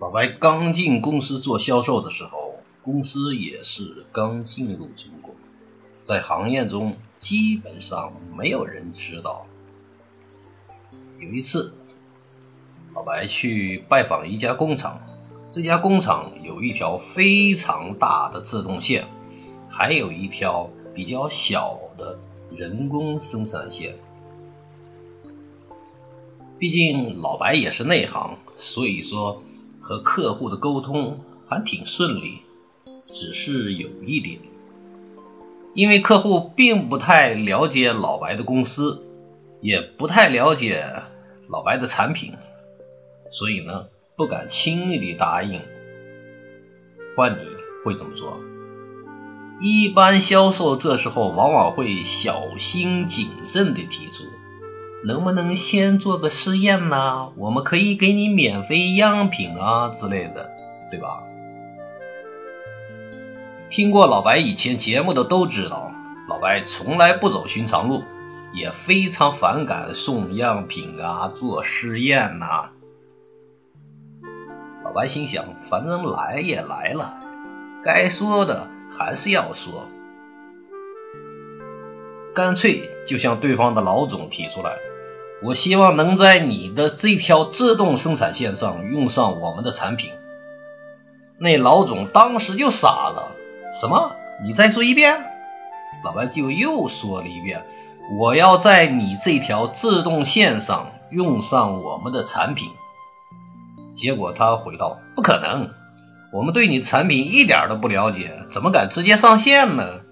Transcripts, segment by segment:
老白刚进公司做销售的时候，公司也是刚进入中国，在行业中基本上没有人知道。有一次，老白去拜访一家工厂，这家工厂有一条非常大的自动线，还有一条比较小的人工生产线。毕竟老白也是内行，所以说。和客户的沟通还挺顺利，只是有一点，因为客户并不太了解老白的公司，也不太了解老白的产品，所以呢，不敢轻易的答应。换你会怎么做？一般销售这时候往往会小心谨慎的提出。能不能先做个试验呢？我们可以给你免费样品啊之类的，对吧？听过老白以前节目的都知道，老白从来不走寻常路，也非常反感送样品啊、做试验呐。老白心想，反正来也来了，该说的还是要说。干脆就向对方的老总提出来，我希望能在你的这条自动生产线上用上我们的产品。那老总当时就傻了，什么？你再说一遍？老白就又说了一遍，我要在你这条自动线上用上我们的产品。结果他回道：不可能，我们对你产品一点都不了解，怎么敢直接上线呢？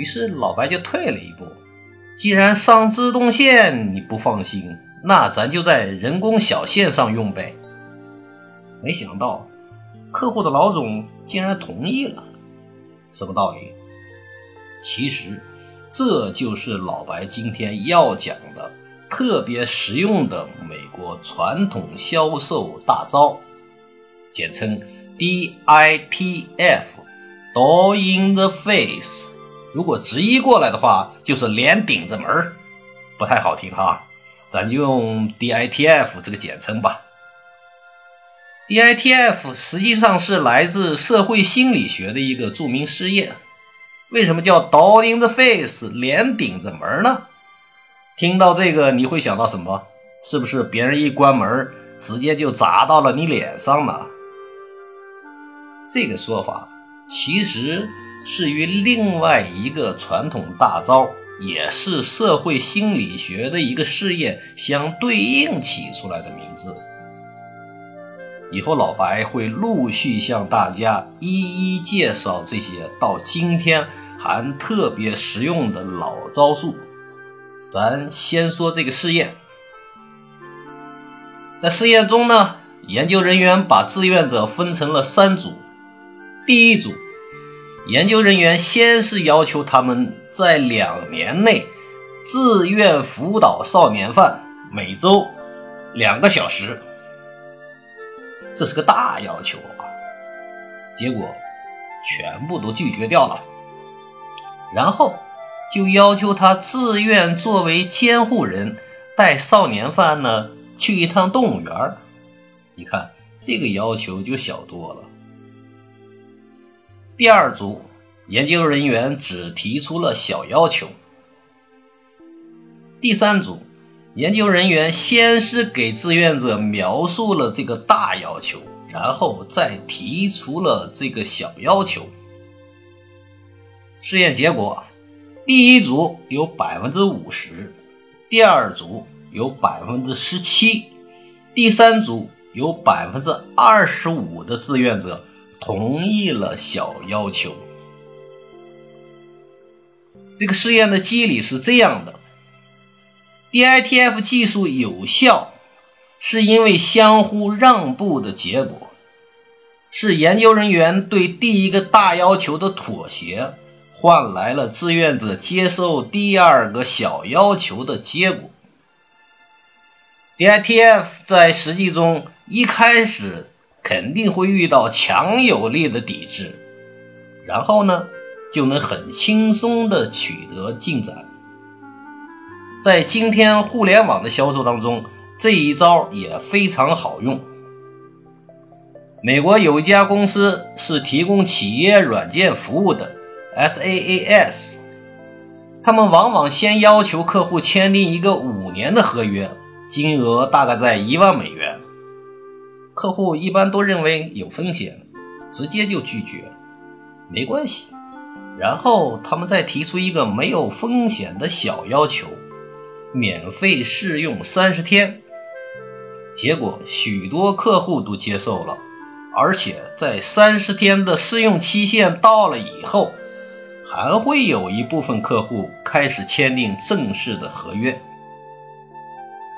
于是老白就退了一步，既然上自动线你不放心，那咱就在人工小线上用呗。没想到客户的老总竟然同意了，什么道理？其实这就是老白今天要讲的特别实用的美国传统销售大招，简称 DITF，Door in the Face。如果直译过来的话，就是脸顶着门不太好听哈，咱就用 DITF 这个简称吧。DITF 实际上是来自社会心理学的一个著名实验。为什么叫 Door in the face 脸顶着门呢？听到这个你会想到什么？是不是别人一关门，直接就砸到了你脸上呢？这个说法其实。是与另外一个传统大招，也是社会心理学的一个试验相对应起出来的名字。以后老白会陆续向大家一一介绍这些到今天还特别实用的老招数。咱先说这个试验，在试验中呢，研究人员把志愿者分成了三组，第一组。研究人员先是要求他们在两年内自愿辅导少年犯，每周两个小时，这是个大要求啊！结果全部都拒绝掉了。然后就要求他自愿作为监护人，带少年犯呢去一趟动物园。你看这个要求就小多了。第二组研究人员只提出了小要求。第三组研究人员先是给志愿者描述了这个大要求，然后再提出了这个小要求。试验结果：第一组有百分之五十，第二组有百分之十七，第三组有百分之二十五的志愿者。同意了小要求。这个试验的机理是这样的：DITF 技术有效，是因为相互让步的结果，是研究人员对第一个大要求的妥协，换来了志愿者接受第二个小要求的结果。DITF 在实际中一开始。肯定会遇到强有力的抵制，然后呢，就能很轻松的取得进展。在今天互联网的销售当中，这一招也非常好用。美国有一家公司是提供企业软件服务的 SaaS，他们往往先要求客户签订一个五年的合约，金额大概在一万美元。客户一般都认为有风险，直接就拒绝，没关系。然后他们再提出一个没有风险的小要求，免费试用三十天。结果许多客户都接受了。而且在三十天的试用期限到了以后，还会有一部分客户开始签订正式的合约。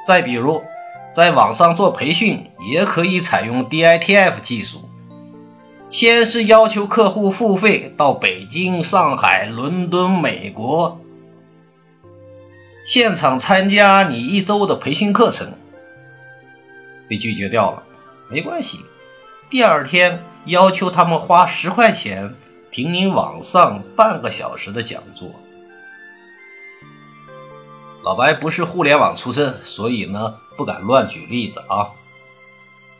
再比如，在网上做培训也可以采用 DITF 技术，先是要求客户付费到北京、上海、伦敦、美国，现场参加你一周的培训课程，被拒绝掉了，没关系。第二天要求他们花十块钱听您网上半个小时的讲座。老白不是互联网出身，所以呢不敢乱举例子啊。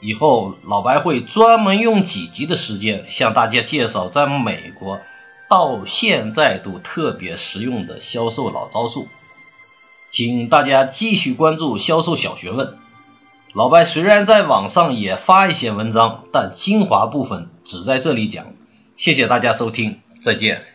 以后老白会专门用几集的时间向大家介绍在美国到现在都特别实用的销售老招数，请大家继续关注销售小学问。老白虽然在网上也发一些文章，但精华部分只在这里讲。谢谢大家收听，再见。